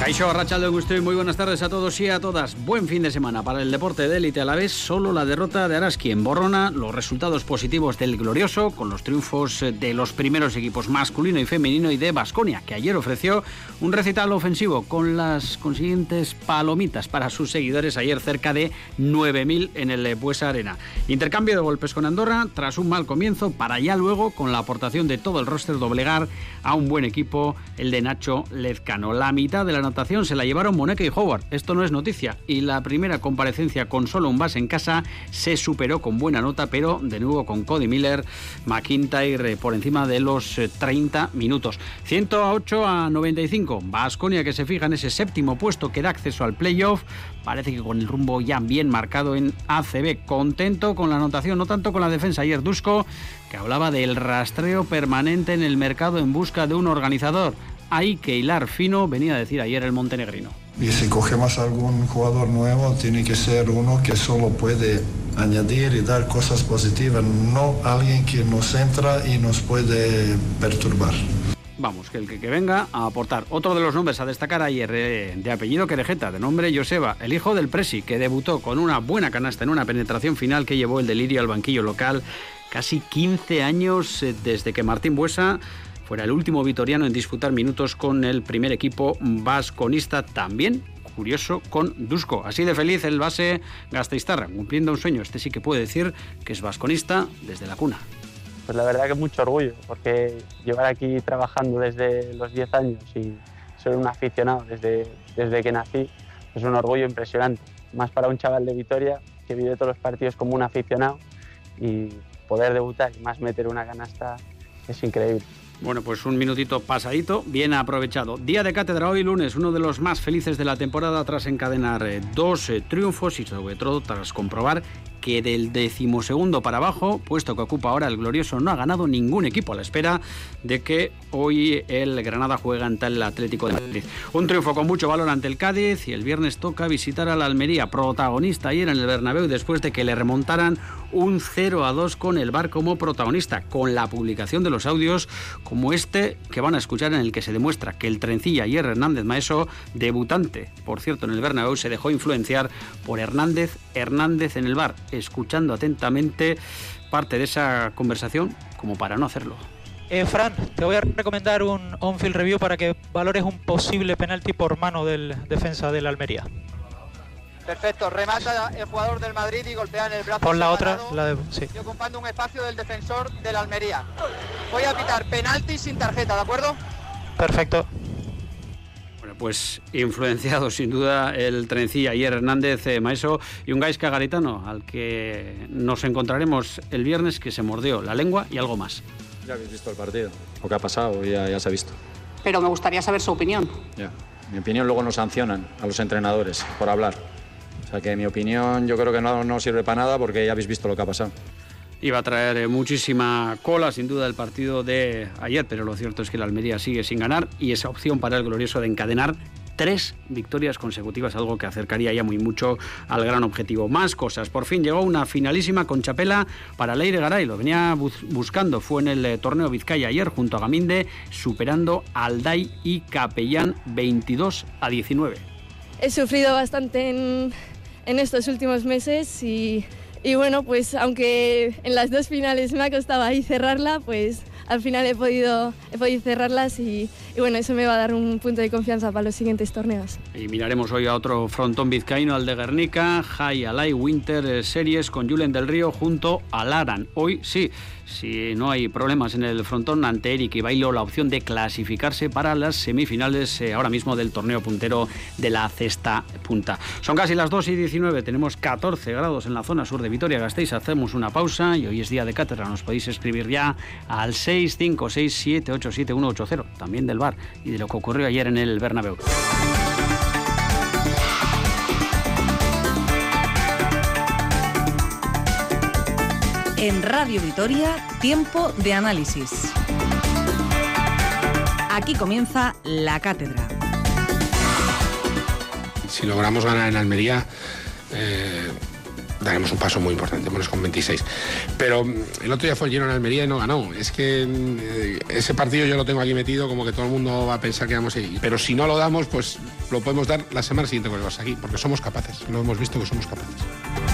Caixo, de Gusto y muy buenas tardes a todos y a todas. Buen fin de semana para el deporte de élite a la vez. Solo la derrota de Araski en Borrona, los resultados positivos del Glorioso, con los triunfos de los primeros equipos masculino y femenino y de Basconia, que ayer ofreció un recital ofensivo con las consiguientes palomitas para sus seguidores ayer cerca de 9.000 en el Buesa Arena. Intercambio de golpes con Andorra tras un mal comienzo para ya luego, con la aportación de todo el roster, doblegar a un buen equipo, el de Nacho Lezcano. La mitad de la se la llevaron Moneke y Howard. Esto no es noticia. Y la primera comparecencia con solo un base en casa se superó con buena nota, pero de nuevo con Cody Miller, McIntyre por encima de los 30 eh, minutos. 108 a 95. Vasconia que se fija en ese séptimo puesto que da acceso al playoff. Parece que con el rumbo ya bien marcado en ACB. Contento con la anotación, no tanto con la defensa. Ayer Dusko, que hablaba del rastreo permanente en el mercado en busca de un organizador hay que hilar fino, venía a decir ayer el montenegrino. Y si cogemos algún jugador nuevo, tiene que ser uno que solo puede añadir y dar cosas positivas, no alguien que nos entra y nos puede perturbar. Vamos, que el que, venga a aportar. Otro de los nombres a destacar ayer, eh, de apellido Querejeta, de nombre Joseba, el hijo del Presi, que debutó con una buena canasta en una penetración final que llevó el delirio al banquillo local. Casi 15 años eh, desde que Martín Buesa fuera el último vitoriano en disputar minutos con el primer equipo vasconista también curioso con Dusko. Así de feliz el base Gasteiztarra, cumpliendo un sueño. Este sí que puede decir que es vasconista desde la cuna. Pues la verdad que mucho orgullo, porque llevar aquí trabajando desde los 10 años y ser un aficionado desde, desde que nací es un orgullo impresionante. Más para un chaval de Vitoria que vive todos los partidos como un aficionado y poder debutar y más meter una canasta es increíble. Bueno, pues un minutito pasadito, bien aprovechado. Día de cátedra hoy lunes, uno de los más felices de la temporada tras encadenar eh, dos eh, triunfos y sobre todo tras comprobar que del decimosegundo para abajo, puesto que ocupa ahora el glorioso, no ha ganado ningún equipo a la espera de que hoy el Granada juega ante el Atlético de Madrid. Un triunfo con mucho valor ante el Cádiz y el viernes toca visitar a la Almería, protagonista ayer en el Bernabéu después de que le remontaran un 0 a 2 con el Bar como protagonista, con la publicación de los audios como este que van a escuchar en el que se demuestra que el trencilla ayer Hernández Maeso, debutante, por cierto, en el Bernabéu, se dejó influenciar por Hernández Hernández en el bar escuchando atentamente parte de esa conversación como para no hacerlo. Eh, Fran, te voy a recomendar un on-field review para que valores un posible penalti por mano del defensa de la Almería. Perfecto, remata el jugador del Madrid y golpea en el brazo. Por la otra, la de. Sí. ocupando un espacio del defensor de la Almería. Voy a pitar penalti sin tarjeta, ¿de acuerdo? Perfecto pues influenciado sin duda el trencilla ayer Hernández eh, Maeso y un Gaisca Garitano al que nos encontraremos el viernes que se mordió la lengua y algo más. Ya habéis visto el partido, lo que ha pasado ya, ya se ha visto. Pero me gustaría saber su opinión. Ya, mi opinión luego nos sancionan a los entrenadores por hablar. O sea que mi opinión yo creo que no, no sirve para nada porque ya habéis visto lo que ha pasado. Iba a traer eh, muchísima cola, sin duda, el partido de ayer, pero lo cierto es que la Almería sigue sin ganar y esa opción para el glorioso de encadenar tres victorias consecutivas, algo que acercaría ya muy mucho al gran objetivo. Más cosas. Por fin llegó una finalísima con Chapela para Leire Garay. Lo venía buscando. Fue en el eh, torneo Vizcaya ayer junto a Gaminde, superando al DAI y Capellán 22 a 19. He sufrido bastante en, en estos últimos meses y y bueno, pues aunque en las dos finales me ha costado ahí cerrarla, pues al final he podido, he podido cerrarlas y, y, bueno, eso me va a dar un punto de confianza para los siguientes torneos. Y miraremos hoy a otro frontón vizcaíno, al de Guernica, High Alay Winter Series con Julen del Río junto a Laran. Hoy sí, si no hay problemas en el frontón ante Eric y Bailo, la opción de clasificarse para las semifinales eh, ahora mismo del torneo puntero de la cesta punta. Son casi las 2 y 19, tenemos 14 grados en la zona sur de Vitoria-Gasteiz, hacemos una pausa y hoy es día de cátedra, nos podéis escribir ya al 656787180, también del bar y de lo que ocurrió ayer en el Bernabéu. En Radio Vitoria, tiempo de análisis. Aquí comienza la cátedra. si logramos ganar en Almería, eh, daremos un paso muy importante, menos con 26. Pero mm, el otro día fue el Girona Almería y no ganó. Es que eh, ese partido yo lo tengo aquí metido como que todo el mundo va a pensar que vamos a ir. Pero si no lo damos, pues lo podemos dar la semana siguiente con el aquí, porque somos capaces. Lo hemos visto que somos capaces.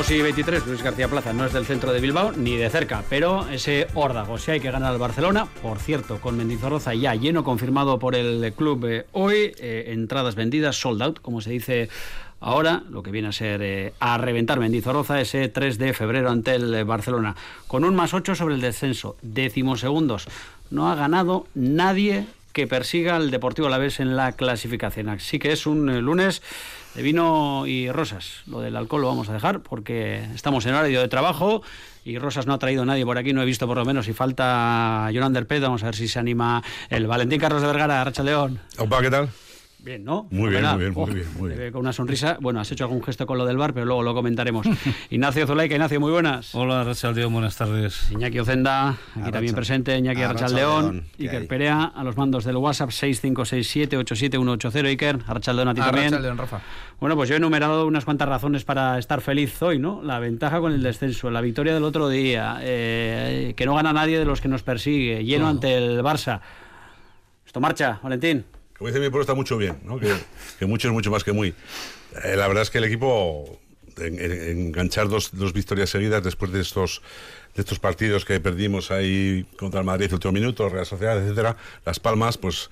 2 y 23, Luis García Plaza no es del centro de Bilbao ni de cerca, pero ese órdago, si hay que ganar al Barcelona, por cierto, con Mendizorroza ya lleno, confirmado por el club eh, hoy, eh, entradas vendidas, sold out, como se dice ahora, lo que viene a ser eh, a reventar Mendizorroza ese 3 de febrero ante el Barcelona, con un más 8 sobre el descenso, décimos segundos. No ha ganado nadie que persiga al Deportivo Alavés en la clasificación. Así que es un lunes de vino y rosas. Lo del alcohol lo vamos a dejar porque estamos en horario de trabajo y rosas no ha traído nadie por aquí, no he visto por lo menos. Si falta Jonan Pedo, vamos a ver si se anima el Valentín Carlos de Vergara, Racha León. Opa, ¿qué tal? Bien, ¿no? Muy bien, muy bien, muy bien, muy bien. Con una sonrisa. Bueno, has hecho algún gesto con lo del bar, pero luego lo comentaremos. Ignacio Zulaika, Ignacio, muy buenas. Hola, Rachaldeón, buenas tardes. Iñaki Ocenda, aquí también presente. Iñaki Arrachaldeón. Iker Perea, a los mandos del WhatsApp 656787180. Iker, Arrachaldeón a ti también. Rafa. Bueno, pues yo he enumerado unas cuantas razones para estar feliz hoy, ¿no? La ventaja con el descenso, la victoria del otro día, eh, que no gana nadie de los que nos persigue, lleno ante el Barça. Esto marcha, Valentín como dice mi pueblo, está mucho bien, ¿no? que, mucho es mucho más que muy. Eh, la verdad es que el equipo, en, en, enganchar dos, dos, victorias seguidas después de estos, de estos partidos que perdimos ahí contra el Madrid el último minuto, Real Sociedad, etcétera, Las Palmas, pues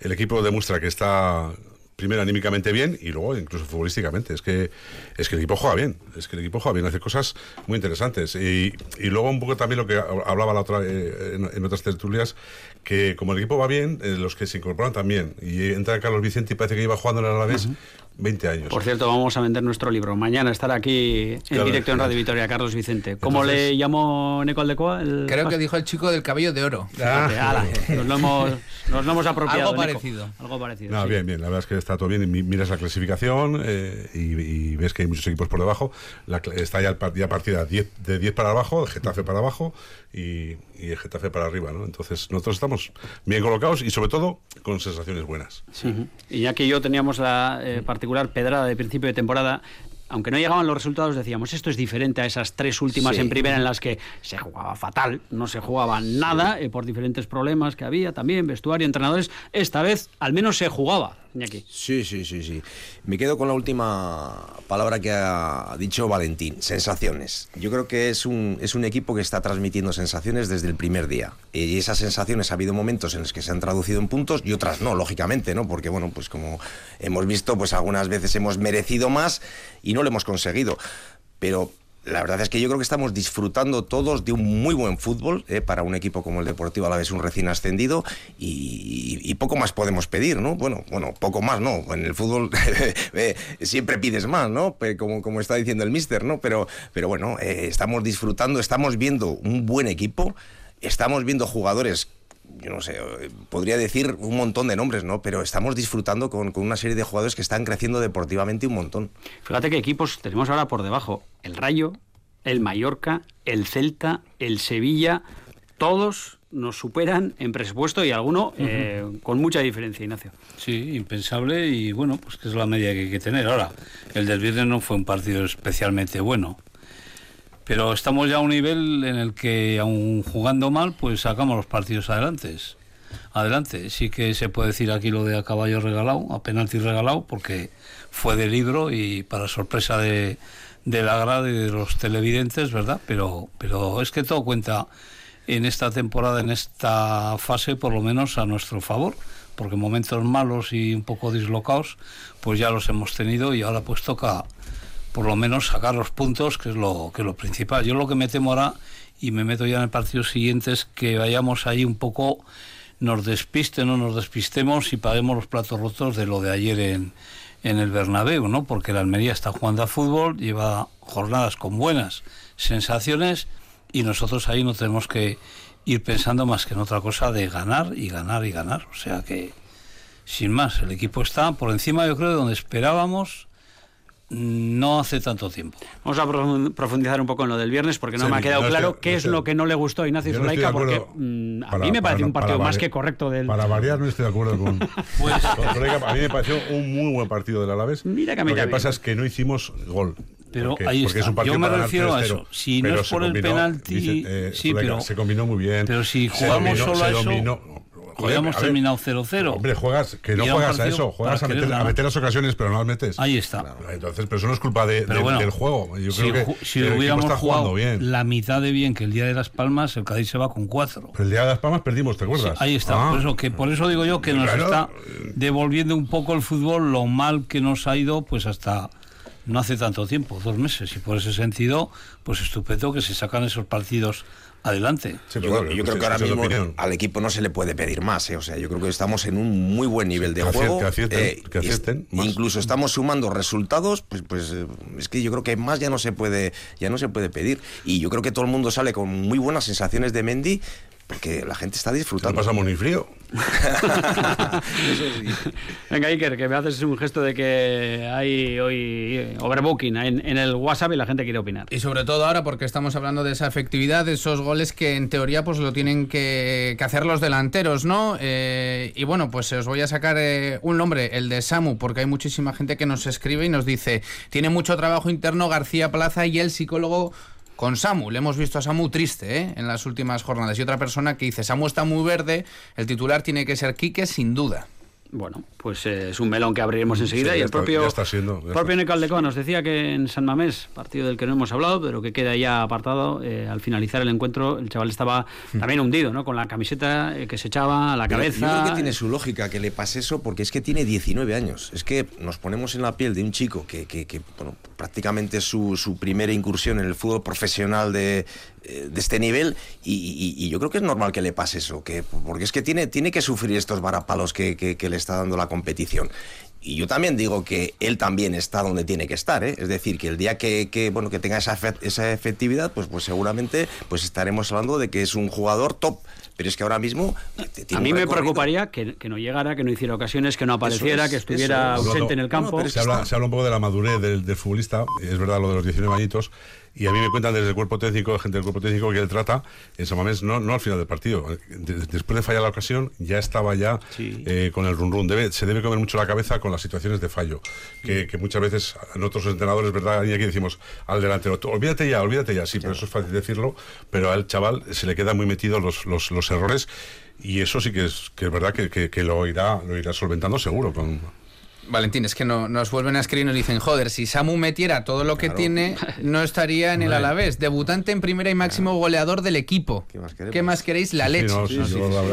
el equipo demuestra que está primero anímicamente bien y luego incluso futbolísticamente. Es que, es que el equipo juega bien, es que el equipo juega bien, hace cosas muy interesantes. Y, y luego un poco también lo que hablaba la otra, eh, en, en, otras tertulias, que como el equipo va bien, eh, los que se incorporan también. Y entra Carlos Vicente y parece que iba jugando en el Alavés. 20 años. Por cierto, vamos a vender nuestro libro. Mañana estará aquí en claro, directo en Radio Victoria, Carlos Vicente. ¿Cómo Entonces, le llamó Neco Aldecoa? El... Creo que dijo el chico del cabello de oro. Ah, ala, nos, lo hemos, nos lo hemos apropiado. Algo parecido. Nico. Algo parecido. No, sí. bien, bien. La verdad es que está todo bien. Y miras la clasificación eh, y, y, ves que hay muchos equipos por debajo. La, está ya, ya partida 10, de 10 para abajo, el Getafe para abajo y, y, el Getafe para arriba. ¿no? Entonces, nosotros estamos bien colocados y, sobre todo, con sensaciones buenas. Sí. Y ya que yo teníamos la eh, particular pedrada de principio de temporada, aunque no llegaban los resultados, decíamos, esto es diferente a esas tres últimas sí. en primera en las que se jugaba fatal, no se jugaba nada, sí. eh, por diferentes problemas que había también, vestuario, entrenadores. Esta vez al menos se jugaba, Sí, sí, sí, sí. Me quedo con la última palabra que ha dicho Valentín, sensaciones. Yo creo que es un, es un equipo que está transmitiendo sensaciones desde el primer día. Y esas sensaciones ha habido momentos en los que se han traducido en puntos y otras no, lógicamente, ¿no? Porque, bueno, pues como hemos visto, pues algunas veces hemos merecido más y no lo hemos conseguido. Pero la verdad es que yo creo que estamos disfrutando todos de un muy buen fútbol eh, para un equipo como el Deportivo a la vez un recién ascendido y, poco más podemos pedir, ¿no? Bueno, bueno, poco más, ¿no? En el fútbol eh, siempre pides más, ¿no? Como, como está diciendo el mister, ¿no? Pero, pero bueno, eh, estamos disfrutando, estamos viendo un buen equipo, estamos viendo jugadores yo no sé, podría decir un montón de nombres, ¿no? Pero estamos disfrutando con, con, una serie de jugadores que están creciendo deportivamente un montón. Fíjate qué equipos tenemos ahora por debajo. El Rayo, el Mallorca, el Celta, el Sevilla, todos nos superan en presupuesto y alguno uh -huh. eh, con mucha diferencia, Ignacio. Sí, impensable y bueno, pues que es la media que hay que tener. Ahora, el del viernes no fue un partido especialmente bueno. Pero estamos ya a un nivel en el que, aun jugando mal, pues sacamos los partidos adelante. Adelante. Sí que se puede decir aquí lo de a caballo regalado, a penalti regalado, porque fue de libro y para sorpresa de, de la grada y de los televidentes, ¿verdad? Pero, pero es que todo cuenta en esta temporada, en esta fase, por lo menos a nuestro favor, porque momentos malos y un poco dislocados, pues ya los hemos tenido y ahora pues toca por lo menos sacar los puntos, que es lo, que es lo principal. Yo lo que me temo ahora, y me meto ya en el partido siguiente, es que vayamos ahí un poco, nos despiste, no nos despistemos y paguemos los platos rotos de lo de ayer en, en el Bernabéu, ¿no? Porque la Almería está jugando a fútbol, lleva jornadas con buenas sensaciones y nosotros ahí no tenemos que ir pensando más que en otra cosa de ganar y ganar y ganar. O sea que, sin más, el equipo está por encima, yo creo, de donde esperábamos no hace tanto tiempo. Vamos a profu- profundizar un poco en lo del viernes porque no Sí, me ha quedado no claro estoy- qué no es estoy- lo que no le gustó a Ignacio no Zulaika porque mm, a Para- mí me no- un partido más que correcto del... Para variar no estoy de acuerdo con, Pues- con Zulaika. A mí me pareció un muy buen partido del Alavés. Mira que a mí Lo que también. pasa es que no hicimos gol. Pero porque, ahí porque está. es un partido Yo me refiero a 3-0, eso. Si no es por el combinó, penalti, dice, eh, sí, Zulaika, pero- se combinó muy bien. pero si se jugamos dominó- solo se a eso, dominó. Joder, ver, terminado 0-0. Hombre, juegas, que no juegas a eso, juegas a meter, a meter las ocasiones, pero no las metes. Ahí está. Entonces, pero eso no es culpa de- de- bueno, del juego. Yo si, creo que si el hubiéramos está jugado bien. la mitad de bien que el día de las Palmas, el Cádiz se va con cuatro. Pero el día de las Palmas perdimos, ¿te acuerdas? Sí, ahí está. Ah. Por, eso, que, por eso digo yo que nos Claro. está devolviendo un poco el fútbol lo mal que nos ha ido pues hasta no hace tanto tiempo, dos meses. Y por ese sentido, pues estupendo que se sacan esos partidos adelante. yo, yo creo que ahora mismo al equipo no se le puede pedir más. ¿eh? O sea, yo creo que estamos en un muy buen nivel de Que juego. que acierten, eh, que y es- acierten más. incluso estamos sumando resultados. Pues, pues eh, es que yo creo que más ya no se puede, ya no se puede pedir. Y yo creo que todo el mundo sale con muy buenas sensaciones de Mendy. Porque la gente está disfrutando. No pasamos ni frío. Venga, Iker, que me haces un gesto de que hay hoy overbooking en, en el WhatsApp y la gente quiere opinar. Y sobre todo ahora porque estamos hablando de esa efectividad, de esos goles que en teoría pues lo tienen que, que hacer los delanteros, ¿no? Eh, y bueno, pues os voy a sacar eh, un nombre, el de Samu, porque hay muchísima gente que nos escribe y nos dice, tiene mucho trabajo interno García Plaza y el psicólogo con Samu. Le hemos visto a Samu triste ¿eh? en las últimas jornadas. Y otra persona que dice, Samu está muy verde, el titular tiene que ser Quique sin duda. Bueno, pues eh, es un melón que abriremos enseguida Sí, y el está- propio, está siendo, propio Nico Aldecoa nos decía que en San Mamés, partido del que no hemos hablado, pero que queda ya apartado, eh, al finalizar el encuentro el chaval estaba también hundido, ¿no? Con la camiseta eh, que se echaba a la Pero cabeza. Yo creo que tiene su lógica que le pase eso porque es que tiene 19 años. Es que nos ponemos en la piel de un chico que, que- que, bueno, prácticamente su, su primera incursión en el fútbol profesional de, de este nivel y, y- y yo creo que es normal que le pase eso, que, porque es que tiene, tiene que sufrir estos varapalos que, que- que le está dando la competición. Y yo también digo que él también está donde tiene que estar, ¿eh? es decir, que el día que, que, bueno que tenga esa, esa efectividad, pues, pues seguramente pues estaremos hablando de que es un jugador top. Pero es que ahora mismo eh, tiene A mí me preocuparía que, que no llegara, que no hiciera ocasiones, que no apareciera, es, que estuviera es. ausente Hablando- en el campo. se, habla, se habla un poco de la madurez del, del futbolista, es verdad lo de los 19 añitos, y a mí me cuentan desde el cuerpo técnico, gente del cuerpo técnico, que él trata en San Mamés, no, no al final del partido. De- después de fallar la ocasión, ya estaba ya eh, con el run run. Debe, se debe comer mucho la cabeza con las situaciones de fallo, que, que muchas veces nosotros entrenadores, ¿verdad? Y aquí decimos al delantero, "Tú, olvídate ya, olvídate ya. Sí, pero eso es fácil decirlo, pero al chaval se le quedan muy metidos los, los, los errores. Y eso sí que es, que es verdad que, que- que lo, irá, lo irá solventando seguro. Con, Valentín, es que no, nos vuelven a escribir y nos dicen, joder, si Samu metiera todo lo que Claro. tiene, no estaría en el. Alavés. Debutante en primera y máximo goleador del equipo. ¿Qué más, queréis? La Sí, leche. no, sí, yo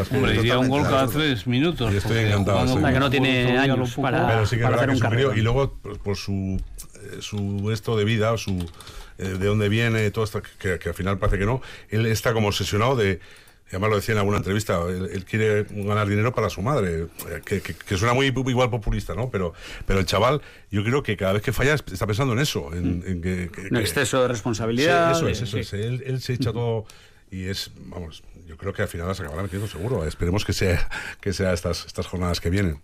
que Hombre, iría un gol cada tres minutos. Y estoy encantado, que no tiene años para- pero sí que es para verdad hacer que un carrerón. y luego por, por su eh, su esto de vida su eh, de dónde viene todo esto que, que al final parece que no él está como obsesionado de además lo decía en alguna entrevista él, él quiere ganar dinero para su madre eh, que, que- que suena muy igual populista no pero pero el chaval yo creo que cada vez que falla está pensando en eso en, en que, que- Un exceso de responsabilidad. Sí, eso es, eso es. Él, él se echa todo y es, vamos, yo creo que al final las acabará metiendo seguro. Esperemos que sea, que sea estas, estas jornadas que vienen.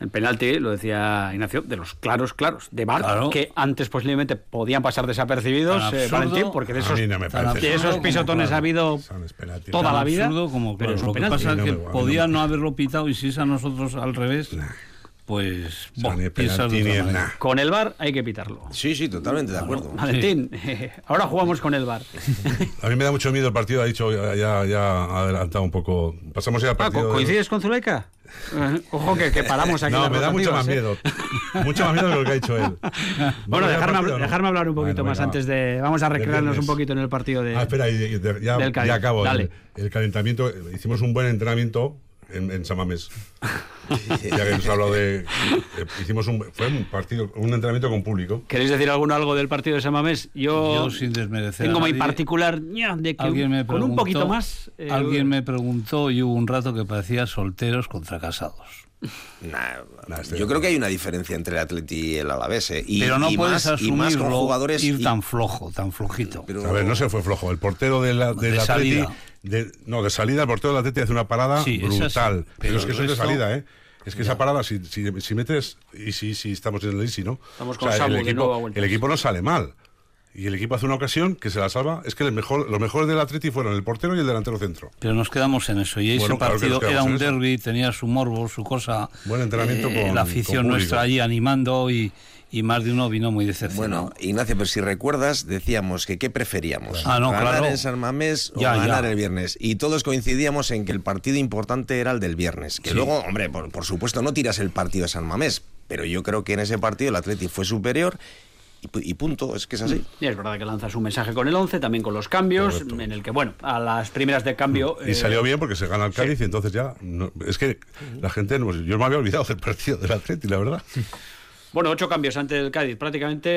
El penalti, lo decía Ignacio, de los claros, claros, de Bar, Claro. que antes posiblemente podían pasar desapercibidos, eh. Valentín, porque de esos, no de esos pisotones ha habido toda la vida. absurdo como pero claro. es un Lo que pasa es que No podía no no haberlo pitado y si es a nosotros al revés, pues piensas de. Con el bar hay que pitarlo. Sí, sí, totalmente de acuerdo. Valentín, ahora jugamos con el bar. A mí me da mucho miedo el partido, ha dicho, ya, ya, ha adelantado un poco. Pasamos ya al Ah, partido. ¿co- de- ¿Coincides con Zuleika? Eh, Ojo que, que paramos aquí. No, me da mucho más rotativas, ¿eh? miedo. mucho más miedo de lo que ha dicho él. Bueno, ¿Vamos ya al dejarme, partido o no? dejarme hablar un poquito Bueno, más venga, antes de. Vamos a recrearnos un poquito en el partido de. Ah, espera, y- y- ya, del ya acabo. Dale. El, el calentamiento, hicimos un buen entrenamiento en, en Samamés. ya que hemos hablado de. eh, hicimos un. Fue un partido, un entrenamiento con público. ¿Queréis decir alguno algo del partido de Samamés? Yo, Yo sin desmerecer tengo a mi particular ña, de que Alguien me con un preguntó- poquito más. eh, Alguien me preguntó y hubo un rato que parecía solteros contra casados. Nah, yo creo que hay una diferencia entre el Atleti y el Alavés. ¿eh? Y, Pero no y puedes más, y más con asumirlo, jugadores ir y- tan flojo, tan flojito. A ver, no se fue flojo. El portero de la, del De Atleti. salida. de- no, de salida, el portero del Atleti hace una parada Sí, brutal. pero, Pero es que eso es de salida, ¿eh? Es que esa parada, si, si, si metes, y si, si estamos en el Easy, ¿no? Estamos con Samu el, de nuevo a vueltas. el equipo no sale mal. Y el equipo hace una ocasión que se la salva. Es que el mejor, los mejores del Atleti fueron el portero y el delantero centro. Pero nos quedamos en eso. Y ese Bueno, claro partido era un derby, tenía su morbo, su cosa. Buen entrenamiento eh, con- La afición con nuestra allí animando y, y más de uno vino muy decepcionado. Bueno, Ignacio, pero si recuerdas, decíamos que qué preferíamos. Ah, no, ganar claro. en San Mamés o Ya, ganar ya. el viernes. Y todos coincidíamos en que el partido importante era el del viernes. Que Sí. luego, hombre, por, por supuesto no tiras el partido de San Mamés, pero yo creo que en ese partido el Atleti fue superior y, pu- y punto, es que es así. Y es verdad que lanzas un mensaje con el 11, también con los cambios, en el que, bueno, a las primeras de cambio... Y eh, salió bien porque se gana el Cádiz y entonces ya... no- es que la gente... no- yo me había olvidado del partido del Atleti, la verdad. Bueno, ocho cambios ante el Cádiz, prácticamente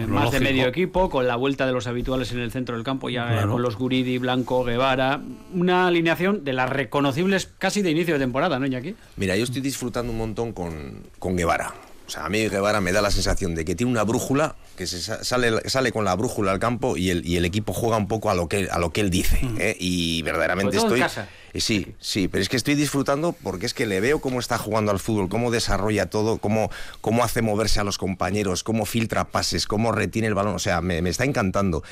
eh, más de medio equipo, con la vuelta de los habituales en el centro del campo, ya eh, Claro. con los Guridi, Blanco, Guevara. Una alineación de las reconocibles casi de inicio de temporada, ¿no, Iñaki? Mira, yo estoy disfrutando un montón con, con Guevara. O sea, a mí Guevara me da la sensación de que tiene una brújula, que se sa- sale, sale con la brújula al campo y el, y el equipo juega un poco a lo que, a lo que él dice. ¿eh? Y verdaderamente en estoy... casa. Eh, Sí, sí, pero es que estoy disfrutando porque es que le veo cómo está jugando al fútbol, cómo desarrolla todo, cómo, cómo hace moverse a los compañeros, cómo filtra pases, cómo retiene el balón. O sea, me, me está encantando.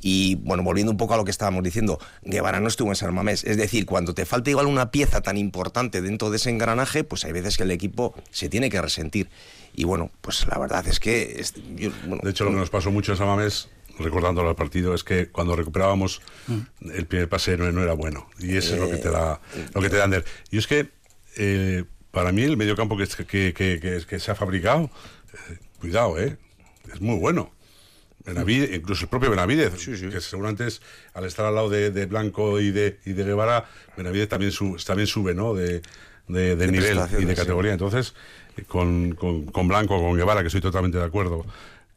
Y bueno, volviendo un poco a lo que estábamos diciendo, Guevara no estuvo en San Mamés. Es decir, cuando te falta igual una pieza tan importante dentro de ese engranaje, pues hay veces que el equipo se tiene que resentir. Y bueno, pues la verdad es que... es- yo- bueno, De hecho, lo que nos pasó mucho en Samamés, recordándolo al partido, es que cuando recuperábamos el primer pase no, no era bueno. Y eso es lo que te da, lo que te da Ander. Y es que eh, para mí el mediocampo que, que, que, se ha fabricado, eh, cuidado, eh, es muy bueno. Benavides, incluso el propio Benavides, que seguramente es, al estar al lado de, de Blanco y de, y de Guevara, Benavides también, su- también sube ¿no? de, de- nivel y de sí. categoría. Entonces, eh, con, con, con Blanco, con Guevara, que estoy totalmente de acuerdo,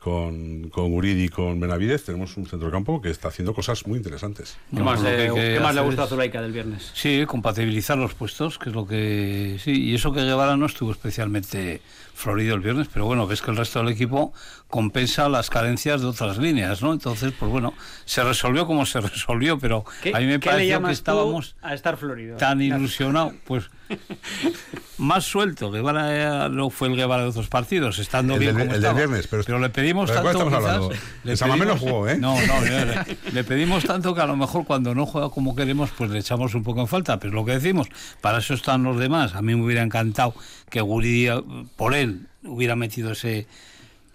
con, con Uridi y con Benavides, tenemos un centrocampo que está haciendo cosas muy interesantes. ¿Qué más, le, que qué más le gustó a Zulaika del viernes? Sí, compatibilizar los puestos, que es lo que... Sí, y eso que Guevara no estuvo especialmente florido el viernes, pero bueno, ves que el resto del equipo compensa las carencias de otras líneas, ¿no? Entonces, pues bueno, se resolvió como se resolvió, pero ¿Qué, a mí me pareció que estábamos a estar florido? tan ilusionados, pues más suelto. Guevara no fue el Guevara de otros partidos, estando El bien como el del estaba. viernes, pero- le pedimos ¿pero de cuál tanto estamos quizás, hablando? le El Samamés no pedimos- jugó, ¿eh? No, no, le, le pedimos tanto que a lo mejor cuando no juega como queremos, pues le echamos un poco en falta. Pero lo que decimos, para eso están los demás. A mí me hubiera encantado que Guridi, eh, por él, hubiera metido ese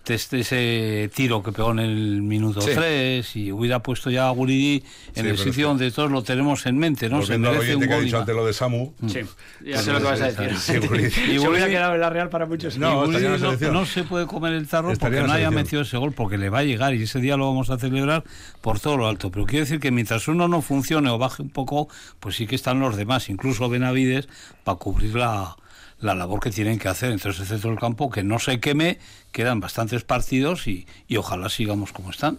ese tiro que pegó en el minuto Sí. 3 y hubiera puesto ya a Guridi en Sí, el sitio que- donde todos lo tenemos en mente, ¿no? Se merece un que ha y dicho antes lo de Samu. Sí, ya sé lo que vas a decir. Sí. Se hubiera quedado en la Real para muchos. No, y no, no se puede comer el tarro Estaría porque no haya metido ese gol, porque le va a llegar y ese día lo vamos a celebrar por todo lo alto. Pero quiero decir que mientras uno no funcione o baje un poco, pues sí que están los demás, incluso Benavides, para cubrir la, la labor que tienen que hacer. Entonces el centro del campo que no se queme, quedan bastantes partidos y, y ojalá sigamos como están.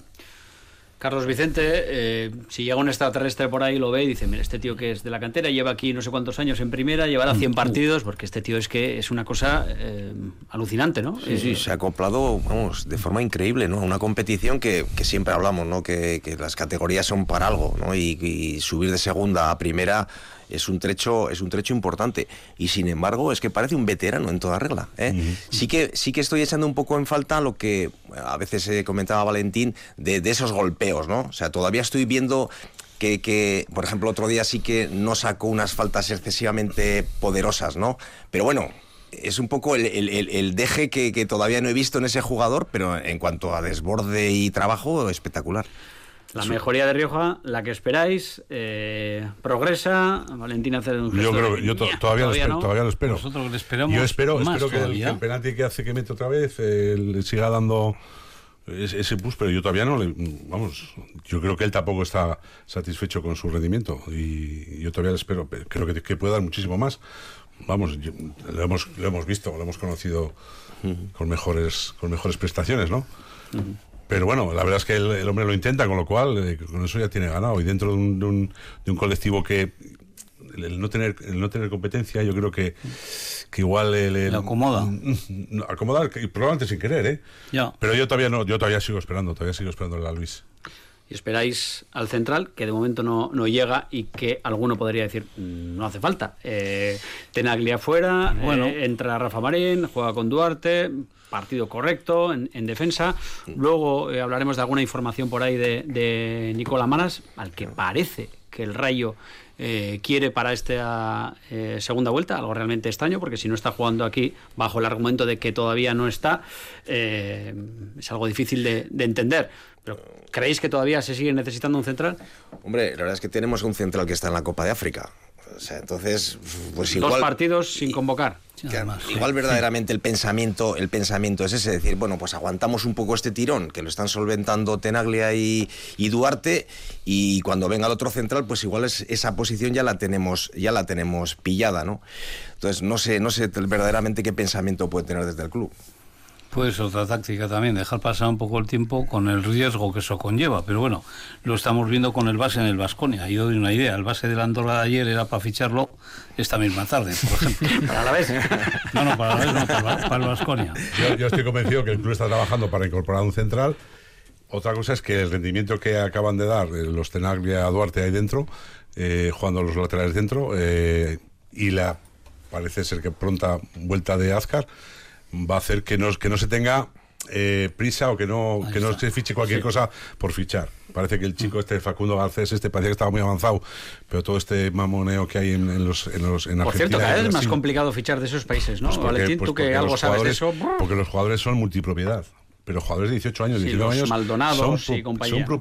Carlos Vicente, eh, si llega un extraterrestre por ahí, lo ve y dice, mira, este tío que es de la cantera, lleva aquí no sé cuántos años en primera, llevará Mm. 100 partidos, porque este tío es que es una cosa eh, alucinante, ¿no? Sí, sí, Eh, se ha acoplado, vamos, de forma increíble, ¿no? A Una competición que, que siempre hablamos, ¿no? Que, que las categorías son para algo, ¿no? Y, y subir de segunda a primera es un trecho, es un trecho importante. Y sin embargo, es que parece un veterano en toda regla. ¿eh? Sí que, sí que estoy echando un poco en falta lo que a veces eh, comentaba Valentín de, de esos golpeos, ¿no? O sea, todavía estoy viendo que, que, por ejemplo, otro día sí que no sacó unas faltas excesivamente poderosas, ¿no? Pero bueno, es un poco el, el- el- el deje que, que todavía no he visto en ese jugador, pero en cuanto a desborde y trabajo, espectacular. La mejoría de Rioja, la que esperáis, eh, progresa. Valentina hace un gesto Yo creo de, que yo to- "Ña", todavía, lo espero, no. todavía lo espero. Nosotros le esperamos yo espero, más espero que el, todavía. penalti que hace que mete otra vez eh, le siga dando ese, ese push, pero yo todavía no le. Vamos, yo creo que él tampoco está satisfecho con su rendimiento y yo todavía le espero. pero Creo que, que puede dar muchísimo más. Vamos, yo- lo, hemos, lo hemos visto, lo hemos conocido con mejores, con mejores prestaciones, ¿no? Pero bueno, la verdad es que el, el hombre lo intenta, con lo cual eh, con eso ya tiene ganado. Y dentro de un, de un, de un colectivo que el, no tener el no tener competencia, yo creo que, que igual el, el- Le acomoda. Acomodar, probablemente sin querer, ¿eh? Ya. Pero yo todavía no, yo todavía sigo esperando, todavía sigo esperando a Luis. Y esperáis al central, que de momento no, no llega y que alguno podría decir, "Mm, no hace falta. Eh, Tenaglia fuera, Bueno. eh, entra Rafa Marín, juega con Duarte, partido correcto en, en defensa. Luego eh, hablaremos de alguna información por ahí de, de Nicola Manas, al que parece que el Rayo eh, quiere para esta eh, segunda vuelta, algo realmente extraño, porque si no está jugando aquí bajo el argumento de que todavía no está, eh, es algo difícil de, de entender. Pero ¿creéis que todavía se sigue necesitando un central? Hombre, la verdad es que tenemos un central que está en la Copa de África. O sea, entonces, pues igual... Dos partidos sin convocar. que igual verdaderamente el pensamiento, el pensamiento es ese, decir, bueno, pues aguantamos un poco este tirón, que lo están solventando Tenaglia y, y Duarte, y cuando venga el otro central, pues igual es, esa posición ya la tenemos, ya la tenemos pillada, ¿no? Entonces no sé, no sé verdaderamente qué pensamiento puede tener desde el club. Pues otra táctica también, dejar pasar un poco el tiempo con el riesgo que eso conlleva. Pero bueno, lo estamos viendo con el base en el Vasconia. Yo doy una idea. El base de la Andorra de ayer era para ficharlo esta misma tarde, por ejemplo. ¿Para la vez? No, no, para la vez no, para, para el Vasconia. Yo, yo estoy convencido que el club está trabajando para incorporar un central. Otra cosa es que el rendimiento que acaban de dar eh, los Tenaglia Duarte ahí dentro, eh, jugando los laterales dentro, eh, y la parece ser que pronta vuelta de Azcar va a hacer que no, que no se tenga eh, prisa o que no, que no se fiche cualquier Sí. cosa por fichar. Parece que el chico este Facundo Garcés este parecía que estaba muy avanzado, pero todo este mamoneo que hay en, en los en los en Por cierto, Argentina cada vez es más complicado fichar de esos países, ¿no? pues porque- Valentín, pues tú que algo sabes de eso. Porque los jugadores son multipropiedad. Pero jugadores de 18 años, Sí, 19 los años. Maldonados son, y compañía. Son.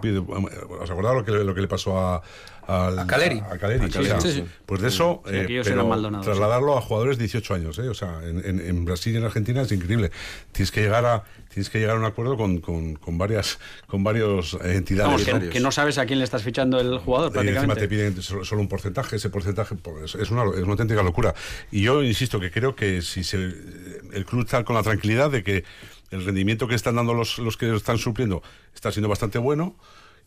¿Os acordáis lo que, lo que le pasó a, al- A Caleri. A, Caleri, A Caleri, o sea, sí, sí. Pues de eso, eh, pero trasladarlo a jugadores de 18 años. ¿eh? O sea, en, en- en Brasil y en Argentina es increíble. Tienes que llegar a, tienes que llegar a un acuerdo con, con, con varias con varios eh, entidades. Vamos, que, que no sabes a quién le estás fichando el jugador, Y encima prácticamente. te piden solo, solo un porcentaje, ese porcentaje pues, es, una, es una auténtica locura. Y yo insisto que creo que si se, el club está con la tranquilidad de que el rendimiento que están dando los, los que están supliendo está siendo bastante bueno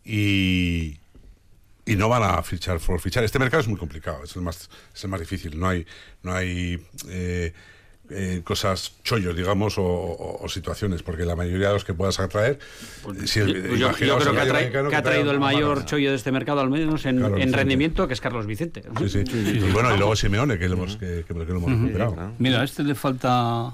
y, y no van a fichar por fichar. Este mercado es muy complicado, es el más, es el más difícil. No hay, no hay eh, eh, cosas chollos, digamos, o, o- o situaciones, porque la mayoría de los que puedas atraer, si el- Pues yo, creo que ha, que traído el mayor chollo de este mercado, al menos en, Claro, en rendimiento, que es Carlos Vicente. Sí, sí. Y bueno, y luego Simeone, que, lo hemos, que, que- que lo hemos recuperado. Mira, a este le falta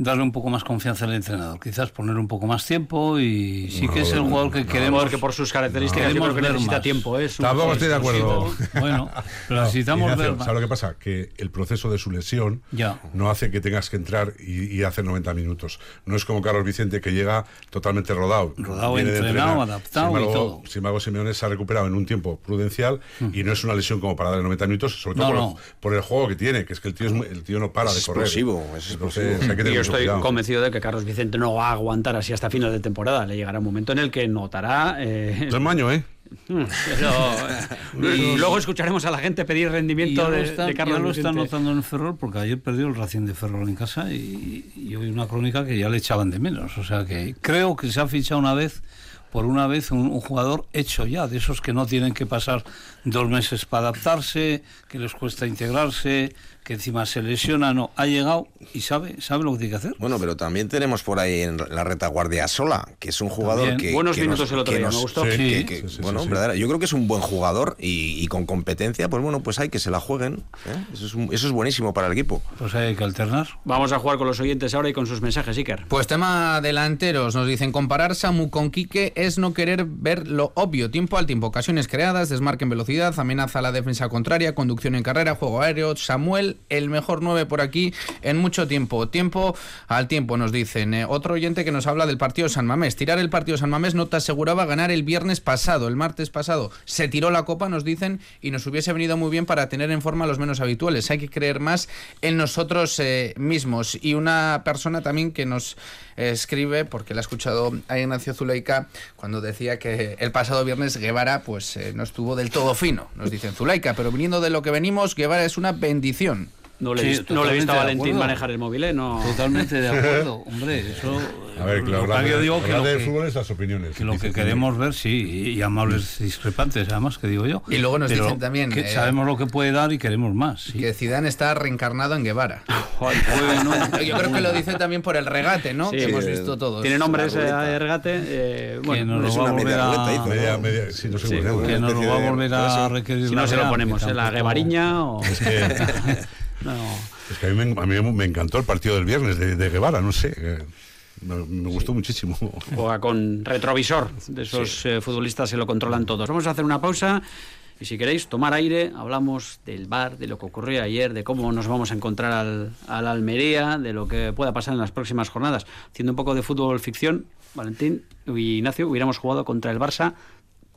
darle un poco más confianza al entrenador, quizás poner un poco más tiempo y sí que es el jugador que queremos. Porque por sus características yo creo que necesita más. tiempo. ¿eh? Es un Tampoco estoy de acuerdo. Bueno, pero No, necesitamos Ignacio, ver más. ¿Sabes lo que pasa? Que el proceso de su lesión Ya. no hace que tengas que entrar y, y hacer 90 minutos. No es como Carlos Vicente que llega totalmente rodado. Rodado, entrenado, adaptado sin y todo. Sin embargo, Simeone se ha recuperado en un tiempo prudencial y no es una lesión como para darle 90 minutos, sobre todo No, por, no. por el juego que tiene, que es que el tío, es muy- el tío no para Es de correr. explosivo, es Entonces, explosivo. hay que tener Y yo mucho estoy cuidado. convencido de que Carlos Vicente no va a aguantar así hasta final de temporada. Le llegará un momento en el que notará. eh, Es maño, ¿eh? pero, eh, luego escucharemos a la gente pedir Y rendimiento de, está, de Carlos ya lo está Vicente. notando en el Ferrol porque ayer perdió el Racing de Ferrol en casa y, y hoy una crónica que ya le echaban de menos. O sea que creo que se ha fichado una vez, por una vez, un, un jugador hecho ya, de esos que no tienen que pasar dos meses para adaptarse, que les cuesta integrarse, que encima se lesiona, no, ha llegado y sabe, sabe lo que tiene que hacer. Bueno, pero también tenemos por ahí en la retaguardia a Sola, que es un jugador También. que. Buenos que minutos nos- el otro día, nos- me gustó. que- Sí. que- Sí, sí, bueno, sí, sí. verdadera- yo creo que es un buen jugador y, y con competencia, pues bueno, pues hay que se la jueguen. ¿eh? Eso, es un- eso es buenísimo para el equipo. Pues hay que alternar. Vamos a jugar con los oyentes ahora y con sus mensajes, Iker. Pues tema delanteros, nos dicen comparar Samu con Quique es no querer ver lo obvio, tiempo al tiempo, ocasiones creadas, desmarque en velocidad, amenaza a la defensa contraria, conducción en carrera, juego aéreo, Samuel, el mejor 9 por aquí en mucho tiempo, tiempo al tiempo nos dicen. Eh, otro oyente que nos habla del partido San Mamés, tirar el partido San Mamés no te aseguraba ganar el viernes pasado, el martes pasado. Se tiró la copa, nos dicen, y nos hubiese venido muy bien para tener en forma a los menos habituales, hay que creer más en nosotros eh, mismos. Y una persona también que nos escribe, porque la ha escuchado a Ignacio Zuleika cuando decía que el pasado viernes Guevara pues eh, no estuvo del todo fino, nos dicen Zuleika, pero viniendo de lo que venimos, Guevara es una bendición. No le, he Sí, visto- no le he visto a Valentín manejar el móvil, ¿eh? No. Totalmente de acuerdo, hombre. Eso, A ver, claro, lo que yo digo que lo de que- fútbol es las opiniones. que lo que queremos ver, sí, y amables discrepantes, además, que digo yo. Y luego nos Pero dicen también, que eh, sabemos lo que puede dar y queremos más. sí. Que Zidane está reencarnado en Guevara. Bueno, Yo creo que lo dice también por el regate, ¿no? Sí, que hemos visto todos. Tiene nombres eh, de regate. eh, bueno, nos es lo va a una volver a- ¿no? Sí, sé que nos lo va a volver a requerir Si no se lo ponemos, ¿eh? la guevariña o... Es que, No. es que a, mí me, a mí me encantó el partido del viernes de, de Guevara, no sé. eh, Me, me gustó muchísimo. Juega con retrovisor. De esos eh, futbolistas se lo controlan todos. Vamos a hacer una pausa. Y si queréis tomar aire, hablamos del bar, de lo que ocurrió ayer, de cómo nos vamos a encontrar al, al Almería, de lo que pueda pasar en las próximas jornadas. Haciendo un poco de fútbol ficción, Valentín y Ignacio hubiéramos jugado contra el Barça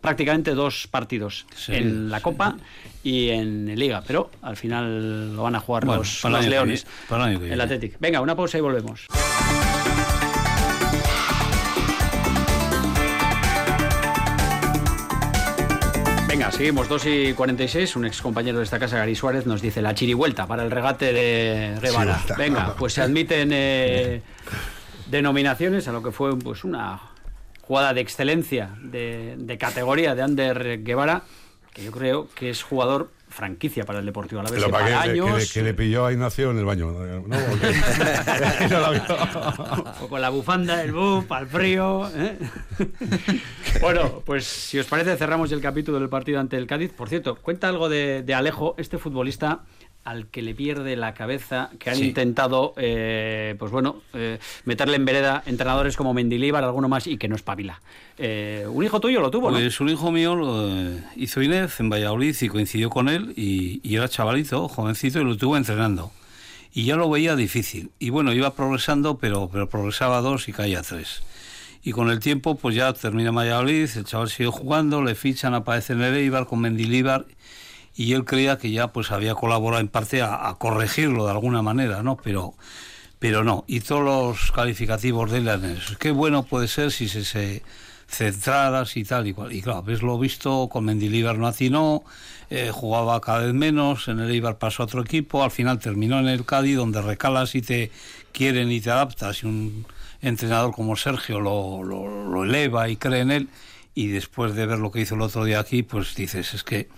prácticamente dos partidos Sí, en la sí. Copa y en Liga, pero al final lo van a jugar Bueno, los, para el los año que Leones, el año que el. Athletic. Venga, una pausa y volvemos. Venga, seguimos, 2 y 46. Un ex compañero de esta casa, Gary Suárez, nos dice la chirivuelta para el regate de Guevara. Chirivuelta. Venga, pues se admiten eh, denominaciones a lo que fue pues una jugada de excelencia, de, de categoría de Ander Guevara, que yo creo que es jugador franquicia para el Deportivo Alavés. Pero para que, le- que le, años, que le pilló a Ignacio en el baño. con la bufanda, el buff, al frío. ¿eh? bueno, pues si os parece, cerramos el capítulo del partido ante el Cádiz. Por cierto, cuenta algo de, de Alejo, este futbolista al que le pierde la cabeza, que han Sí. intentado, eh, pues bueno, eh, meterle en vereda entrenadores como Mendilíbar, alguno más, y que no espabila. Eh, un hijo tuyo lo tuvo, ¿no? Pues un hijo mío lo eh, hizo Inés en Valladolid y coincidió con él y, y era chavalito, jovencito y lo tuvo entrenando. Y ya lo veía difícil. Y bueno, iba progresando, pero, pero progresaba dos y caía tres. Y con el tiempo, pues ya termina Valladolid, el chaval sigue jugando, le fichan, aparece en el Eibar con Mendilíbar y él creía que ya pues había colaborado en parte a, a corregirlo de alguna manera, ¿no? Pero, pero no. Y todos los calificativos de él eran. Qué bueno puede ser si se, se centraras y tal y cual. Y claro, ves lo visto, con Mendilibar no atinó, eh, jugaba cada vez menos, en el Eibar pasó a otro equipo, al final terminó en el Cádiz, donde recalas y te quieren y te adaptas, y un entrenador como Sergio lo, lo, lo eleva y cree en él, y después de ver lo que hizo el otro día aquí, pues dices, es que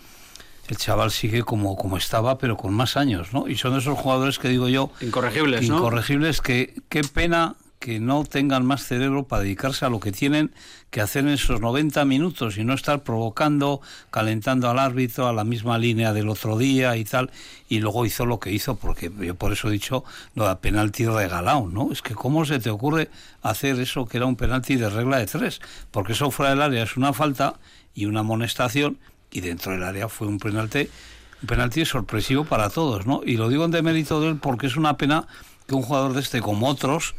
el chaval sigue como, como estaba, pero con más años, ¿no? Y son esos jugadores que digo yo... Incorregibles, que ¿no? Incorregibles, que qué pena que no tengan más cerebro para dedicarse a lo que tienen que hacer en esos 90 minutos y no estar provocando, calentando al árbitro a la misma línea del otro día y tal, y luego hizo lo que hizo, porque yo por eso he dicho lo de penalti regalado, ¿no? Es que cómo se te ocurre hacer eso que era un penalti de regla de tres, porque eso fuera del área es una falta y una amonestación, y dentro del área fue un penalti, un penalti sorpresivo para todos, ¿no? Y lo digo en demérito de él porque es una pena que un jugador de este, como otros,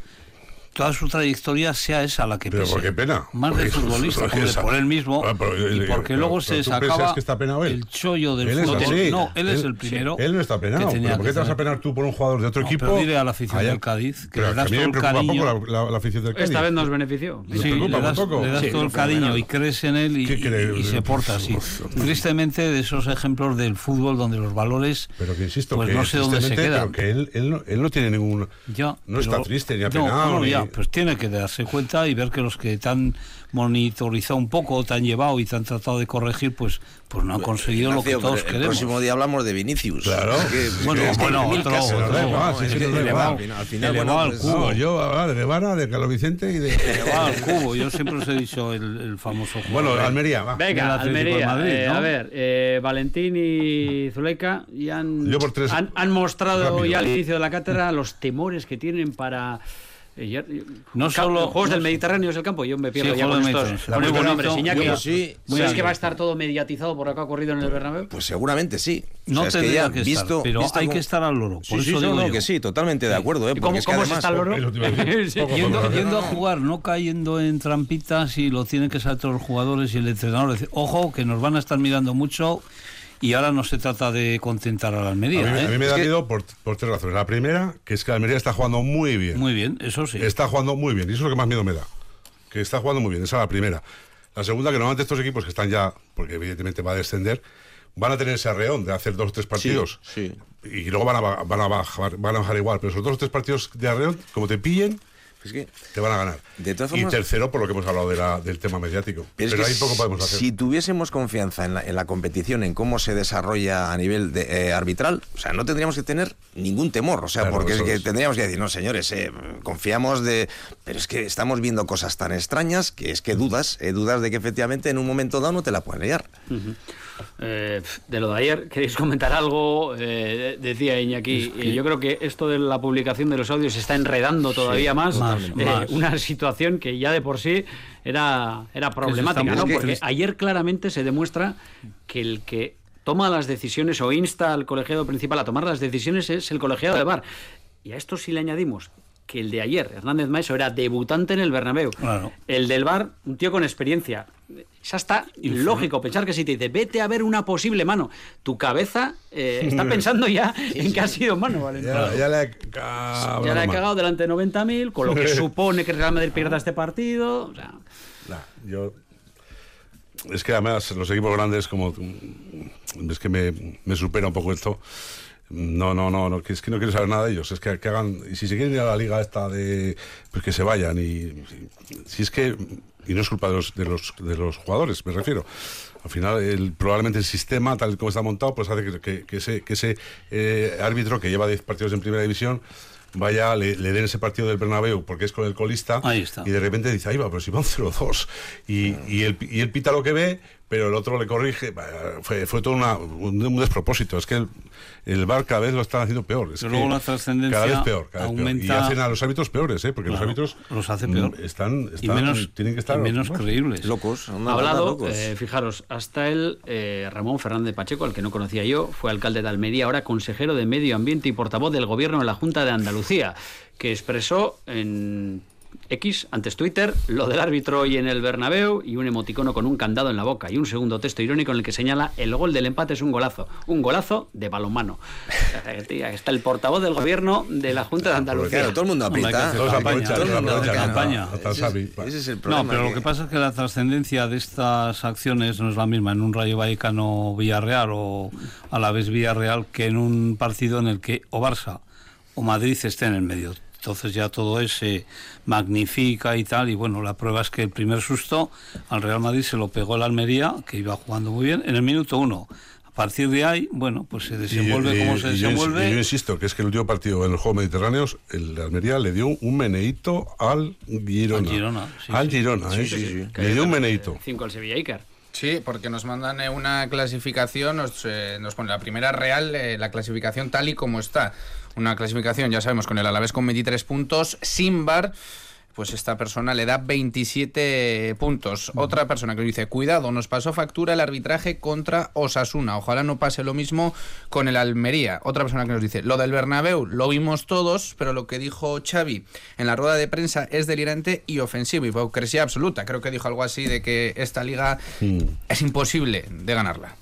toda su trayectoria sea esa la que Pero pese. ¿por qué pena? Más de futbolista, porque esa- por él mismo. Ah, pero, y eh, porque pero- luego pero se ¿tú sacaba que está penado él? el chollo del Él es fútbol. No, él, es el primero. Él no está penado. que tenía ¿Pero ¿Por qué te vas a penar tú por un jugador de otro No, equipo? pero dile a la afición Allá- del Cádiz que Pero le a das mí todo el cariño. poco la, la- la afición del Cádiz. Esta vez nos benefició. ¿Les Sí, preocupa le das, un poco? le das Sí, todo el cariño y crees en él y, se porta así. Tristemente, de esos ejemplos del fútbol donde los valores, Pero que insisto, pues que no sé dónde se quedan. pero que él, él, no, él no tiene ningún... No está triste ni no, apenado. Pues tiene que darse cuenta y ver que los que te han monitorizado un poco, te han llevado y te han tratado de corregir, pues, pues no han conseguido lo que Ignacio, todos el queremos. próximo día hablamos de Vinicius. Claro. Que- Bueno, que- es que hay bueno, otro-. Ah, elevado, elevado. al final- al final, Elevado bueno, al pues, cubo. No, yo hablaba de Guevara, de Carlos Vicente y de... Va al cubo, yo siempre os he dicho el, el famoso juego. Bueno, Almería, va. Venga, Almería. Madrid, eh, ¿no? A ver, eh, Valentín y Zuleika ya han, han, han mostrado rápido. ya al inicio de la cátedra los temores que tienen para. Eh, ya- No solo- Juegos no del Mediterráneo es el campo. Yo me pierdo Sí, ya con estos, con estos nombres. Iñaki, yo sí, ¿sabes bien. que va a estar todo mediatizado por lo que ha ocurrido en el Bernabéu? Pues seguramente sí. No O sea, es que ya que estar, visto, pero visto hay como- que estar al loro. Por Sí, sí, eso no, digo no, yo. que sí, totalmente de acuerdo. ¿eh? ¿Y Porque cómo, es que cómo se además, está el loro? Te Yendo, yendo a jugar, no cayendo en trampitas y lo tienen que saber todos los jugadores y el entrenador. Ojo, que nos van a estar mirando mucho y ahora no se trata de contentar a la A Almería. mí, ¿eh? a mí me Es da que- miedo por, por tres razones. La primera, que es que Almería está jugando muy bien. Muy bien, eso sí. Está jugando muy bien. Y eso es lo que más miedo me da. Que está jugando muy bien. Esa es la primera. La segunda, que normalmente estos equipos que están ya, porque evidentemente va a descender, van a tener ese arreón de hacer dos o tres partidos. Sí, Y luego van a, van, a bajar, van a bajar igual. Pero esos dos o tres partidos de arreón, como te pillen, Es que, te van a ganar. de todas y tercero, por lo que hemos hablado de la- del tema mediático. Pero Pero, es ahí poco podemos hacer. Si tuviésemos confianza en la, en la competición, en cómo se desarrolla a nivel de, eh, arbitral, o sea, no tendríamos que tener ningún temor, o sea, Claro, porque es que es. tendríamos que decir, no, señores, eh, confiamos de... Pero es que estamos viendo cosas tan extrañas que es que dudas, eh, dudas de que efectivamente en un momento dado no te la pueden liar. Eh, de lo de ayer, ¿queréis comentar algo? Eh, decía Iñaki, eh, yo creo que esto de la publicación de los audios se está enredando todavía más. más, más. Una situación que ya de por sí era, era problemática, ¿no? Porque ayer claramente se demuestra que el que toma las decisiones o insta al colegiado principal a tomar las decisiones es el colegiado de VAR. Y a esto sí le añadimos que el de ayer, Hernández Maeso, era debutante en el Bernabéu. Claro. El del VAR, un tío con experiencia. Es hasta lógico pensar que si te dice, vete a ver una posible mano, tu cabeza eh, está pensando ya en que ha sido mano, ¿vale? Ya, ya le he cagado Ya he cagado delante de 90.000, con lo que supone que Real Madrid pierda este partido. o sea, Nah, yo. Es que además los equipos grandes, como. Es que me, me supera un poco esto. No, no, no, no, que es que no quiero saber nada de ellos. Es que, que hagan. Y si se quieren ir a la liga esta de. Pues que se vayan. Y. Si es que. Y no es culpa de los, de los, de los jugadores, me refiero. Al final, el, probablemente el sistema, tal como está montado, pues hace que, que- que ese, que ese eh, árbitro que lleva 10 partidos en primera división vaya, le, le den ese partido del Bernabéu porque es con el colista Ahí está. y de repente dice, ahí va, pero si van 0-2 y, y, él, y él pita lo que ve, pero el otro le corrige. Fue, fue todo una- un, un despropósito. Es que el, el VAR cada vez lo están haciendo peor. Es Pero que luego la trascendencia Cada vez peor, cada vez peor. Y aumenta- hacen a los árbitros peores, ¿eh? porque Claro, los árbitros los hace mm, peor. Están, y están- menos, tienen que estar y menos creíbles. Locos, andan hablado, locos. eh, fijaros, hasta el eh, Ramón Fernández Pacheco, al que no conocía yo, fue alcalde de Almería, ahora consejero de Medio Ambiente y portavoz del gobierno de la Junta de Andalucía, que expresó en X, antes Twitter, lo del árbitro hoy en el Bernabéu y un emoticono con un candado en la boca y un segundo texto irónico en el que señala el gol del empate es un golazo, un golazo de balonmano. Eh, tía, Está el portavoz del gobierno de la Junta de Andalucía. Claro, todo el mundo aprieta. Todos Todo el mundo campaña. Es, ese es el problema. No, pero lo que pasa es que la trascendencia de estas acciones no es la misma en un Rayo Vallecano Villarreal o a la vez Villarreal que en un partido en el que o Barça o Madrid esté en el medio. Entonces ya todo eso se magnifica y tal. Y bueno, la prueba es que el primer susto al Real Madrid se lo pegó el Almería, que iba jugando muy bien, en el minuto uno. A partir de ahí, bueno, pues se desenvuelve Y- y- como se y yo ins- desenvuelve. y yo insisto que es que el último partido en los Juegos Mediterráneos, el Almería le dio un meneíto al Girona. Al Girona, sí, Al sí. Girona, Sí, ¿eh? sí, sí. Le dio un meneíto. 5 al Sevilla Iker. Sí, porque nos mandan eh, una clasificación, nos, eh, nos pone la primera real, eh, la clasificación tal y como está. Una clasificación, ya sabemos, con el Alavés con 23 puntos, sin bar. Pues esta persona le da 27 puntos. Otra persona que dice, cuidado, nos pasó factura el arbitraje contra Osasuna. Ojalá no pase lo mismo con el Almería. Otra persona que nos dice, lo del Bernabéu lo vimos todos, pero lo que dijo Xavi en la rueda de prensa es delirante y ofensivo. Hipocresía absoluta. Creo que dijo algo así de que esta liga es imposible de ganarla.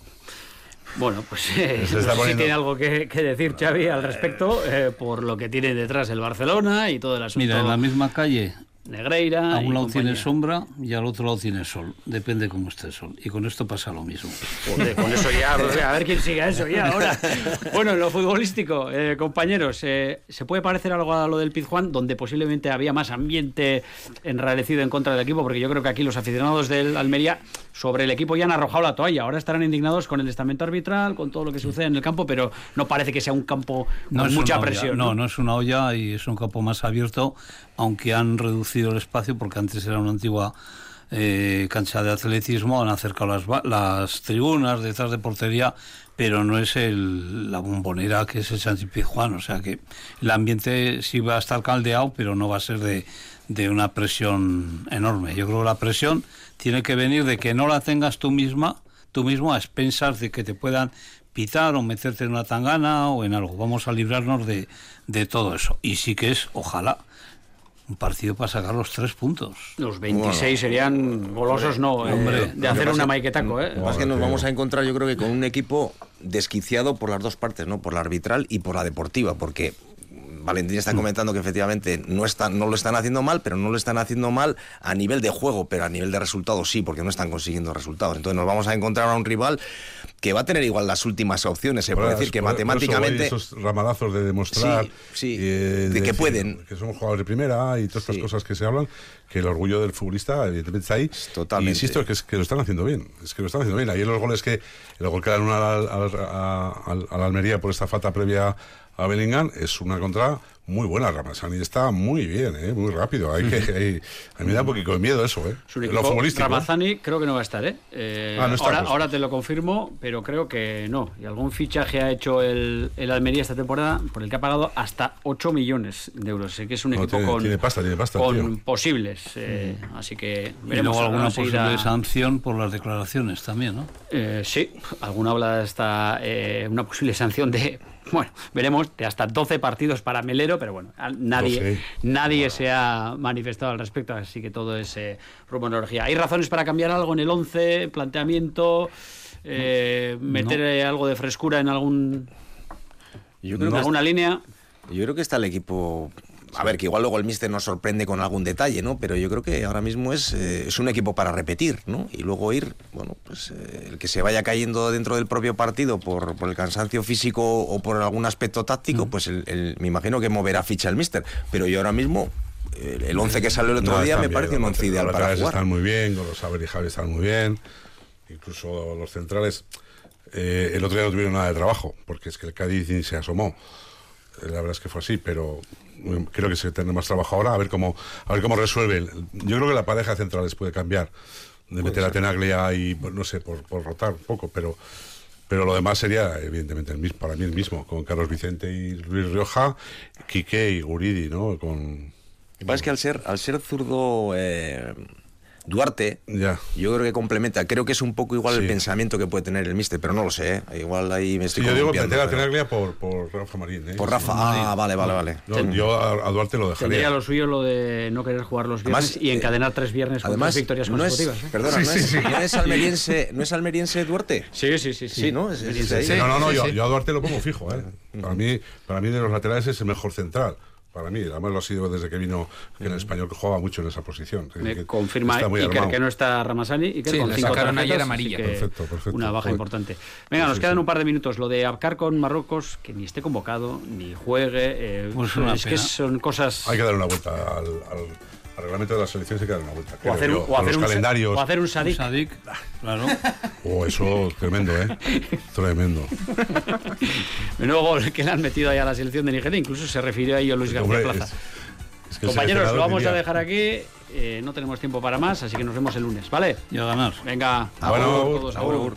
Bueno, pues eh, no sé si tiene algo que, que decir Xavi al respecto, eh, por lo que tiene detrás el Barcelona y todo el asunto. Mira, en la misma calle Negreira. A un lado compañía. tiene sombra y al otro lado tiene sol. Depende cómo esté el sol. Y con esto pasa lo mismo. Joder, con eso ya, a ver quién sigue eso ya ahora. Bueno, en lo futbolístico, eh, compañeros, eh, ¿se puede parecer algo a lo del Pizjuán, donde posiblemente había más ambiente enrarecido en contra del equipo? Porque yo creo que aquí los aficionados del Almería sobre el equipo ya han arrojado la toalla. Ahora estarán indignados con el estamento arbitral, con todo lo que sucede en el campo, pero no parece que sea un campo con mucha presión. no, no es una olla y es un campo más abierto, aunque han reducido el espacio porque antes era una antigua eh, cancha de atletismo, han acercado las, las tribunas detrás de portería, pero no es el, la bombonera que es el Santi Pizjuán. O sea que el ambiente sí va a estar caldeado, pero no va a ser de, una presión enorme. Yo creo que la presión tiene que venir de que no la tengas tú misma, tú mismo a expensas de que te puedan pitar o meterte en una tangana o en algo. Vamos a librarnos de todo eso. Y sí que es, ojalá, un partido para sacar los tres puntos. Los 26 serían golosos, no, eh, Hombre, de hacer una maquetaco. ¿eh? Lo que pasa es que nos vamos a encontrar, yo creo que con un equipo desquiciado por las dos partes, ¿no? Por la arbitral y por la deportiva, porque Valentín está comentando que efectivamente no, están, no lo están haciendo mal, pero no lo están haciendo mal a nivel de juego, pero a nivel de resultados sí, porque no están consiguiendo resultados. Entonces nos vamos a encontrar a un rival que va a tener igual las últimas opciones. Se puede decir que matemáticamente. esos ramalazos de demostrar Sí, sí, eh, de que decir pueden. que son jugadores de primera y todas estas cosas que se hablan, que el orgullo del futbolista evidentemente está ahí. Totalmente. Y insisto, que, es que lo están haciendo bien, es que lo están haciendo bien. Ayer los goles que, el gol que dan una al, al, a- al- a la Almería por esta falta previa a Bellingham es una contra muy buena. Ramazani está muy bien, ¿eh? muy rápido. Hay que, hay- a mí me da un poquito de miedo eso, ¿eh? Lo futbolístico. Ramazani creo que no va a estar, ¿eh? Eh, Ah, no está, ahora, pues. ahora te lo confirmo, pero creo que no. Y algún fichaje ha hecho el, el Almería esta temporada por el que ha pagado hasta 8 millones de euros. Sé que es un No, equipo tiene- con, tiene pasta, tiene pasta el con posibles. eh, Así que Y veremos. luego alguna posible sanción por las declaraciones también, ¿no? Eh, sí, alguna habla de esta, eh, una posible sanción de, bueno, veremos, de hasta 12 partidos para Melero, pero bueno, nadie, 12. nadie se ha manifestado al respecto, así que todo es eh, rumorología. ¿Hay razones para cambiar algo en el 11, planteamiento, eh, meter eh, algo de frescura en algún Yo en alguna línea? Yo creo que está el equipo. A ver, que igual luego el míster nos sorprende con algún detalle, ¿no? Pero yo creo que ahora mismo es, eh, es un equipo para repetir, ¿no? Y luego ir, bueno, pues eh, el que se vaya cayendo dentro del propio partido por, por el cansancio físico o por algún aspecto táctico, pues el- el- me imagino que moverá ficha el míster. Pero yo ahora mismo, el 11 que salió el otro No, día me bien, parece un los once ideal para jugar. están muy bien, con los Saber y Javi están muy bien, incluso los centrales. eh, el otro día no tuvieron nada de trabajo, porque es que el Cádiz ni se asomó. La verdad es que fue así, pero mm, creo que se tendrá más trabajo ahora, a ver cómo, a ver cómo resuelven. Yo creo que la pareja de centrales puede cambiar, de meter a Tenaglia y, pues, no sé, por, por rotar un poco, pero pero lo demás sería, evidentemente, el mismo, para mí el mismo, con Carlos Vicente y Luis Rioja, Quique y Guridi, ¿no? Con, Lo que pasa es que al ser, al ser zurdo eh, Duarte, ya. yo creo que complementa. Creo que es un poco igual el Sí. pensamiento que puede tener el míster, pero no lo sé. ¿eh? Igual ahí me Sí, estoy yo digo meter a Tenaglia por, por Rafa Marín. ¿eh? Por Rafa, ah, vale, vale, vale. Yo, yo a, Duarte lo Tendría dejaría. lo suyo lo de no querer jugar los viernes Además, y encadenar tres viernes con Además, tres victorias no es, consecutivas. ¿eh? perdona, no, es, no es almeriense, ¿no es almeriense Duarte? Sí, sí, sí. Sí, ¿no? Es-. Sí, no, no, no, Sí, yo, sí. yo a Duarte lo pongo fijo. ¿eh? Para, mí, para mí de los laterales es el mejor central. Para mí, además lo ha sido desde que vino en el español, que jugaba mucho en esa posición. Es Me que confirma está muy Iker armado. que no está Ramasani y que Sí, con cinco sacaron tarjetas, ayer amarilla. que Perfecto, perfecto. Una baja Joder. importante. Venga, nos Sí, quedan sí. un par de minutos. Lo de Abkar con Marruecos, que ni esté convocado, ni juegue. eh, Pues es que pena. son cosas. Hay que dar una vuelta al, al- al reglamento de la selección, hay que dar una vuelta. O hacer, yo. un, o A hacer los un, calendarios. o hacer un. Sadik, claro. Oh, eso tremendo, ¿eh? tremendo. Menudo gol que le han metido ahí a la selección de Nigeria. Incluso se refirió a ello Luis García Hombre, Plaza. es- es que Compañeros, lo vamos a dejar aquí. eh, no tenemos tiempo para más, así que nos vemos el lunes, ¿vale? Y a ganar. Venga, Bueno, todos, agur. agur.